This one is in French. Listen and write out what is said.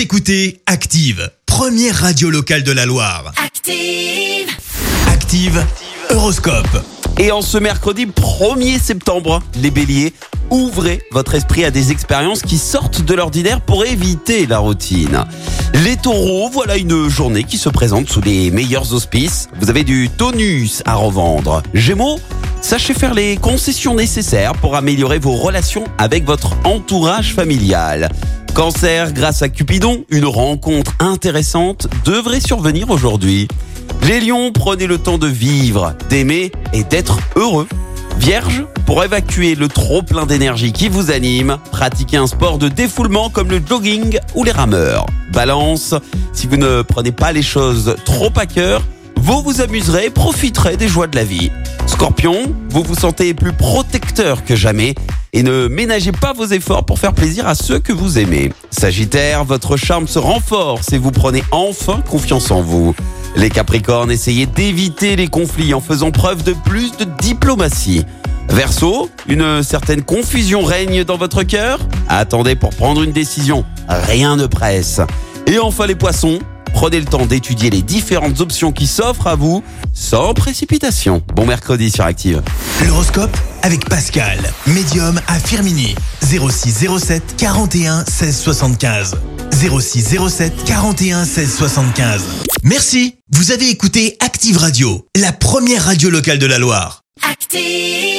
Vous écoutez Active, première radio locale de la Loire. Active. Active, Horoscope. Et en ce mercredi 1er septembre, les béliers, ouvrez votre esprit à des expériences qui sortent de l'ordinaire pour éviter la routine. Les taureaux, voilà une journée qui se présente sous les meilleurs auspices. Vous avez du tonus à revendre. Gémeaux, sachez faire les concessions nécessaires pour améliorer vos relations avec votre entourage familial. Cancer, grâce à Cupidon, une rencontre intéressante devrait survenir aujourd'hui. Les lions, prenez le temps de vivre, d'aimer et d'être heureux. Vierge, pour évacuer le trop plein d'énergie qui vous anime, pratiquez un sport de défoulement comme le jogging ou les rameurs. Balance, si vous ne prenez pas les choses trop à cœur, vous vous amuserez et profiterez des joies de la vie. Scorpion, vous vous sentez plus protecteur que jamais et ne ménagez pas vos efforts pour faire plaisir à ceux que vous aimez. Sagittaire, votre charme se renforce et vous prenez enfin confiance en vous. Les Capricornes, essayez d'éviter les conflits en faisant preuve de plus de diplomatie. Verseau, une certaine confusion règne dans votre cœur Attendez pour prendre une décision, rien ne presse. Et enfin les poissons, prenez le temps d'étudier les différentes options qui s'offrent à vous sans précipitation. Bon mercredi sur Active. L'horoscope avec Pascal, médium à Firmini. 06 07 41 16 75. 06 07 41 16 75. Merci. Vous avez écouté Active Radio, la première radio locale de la Loire. Active.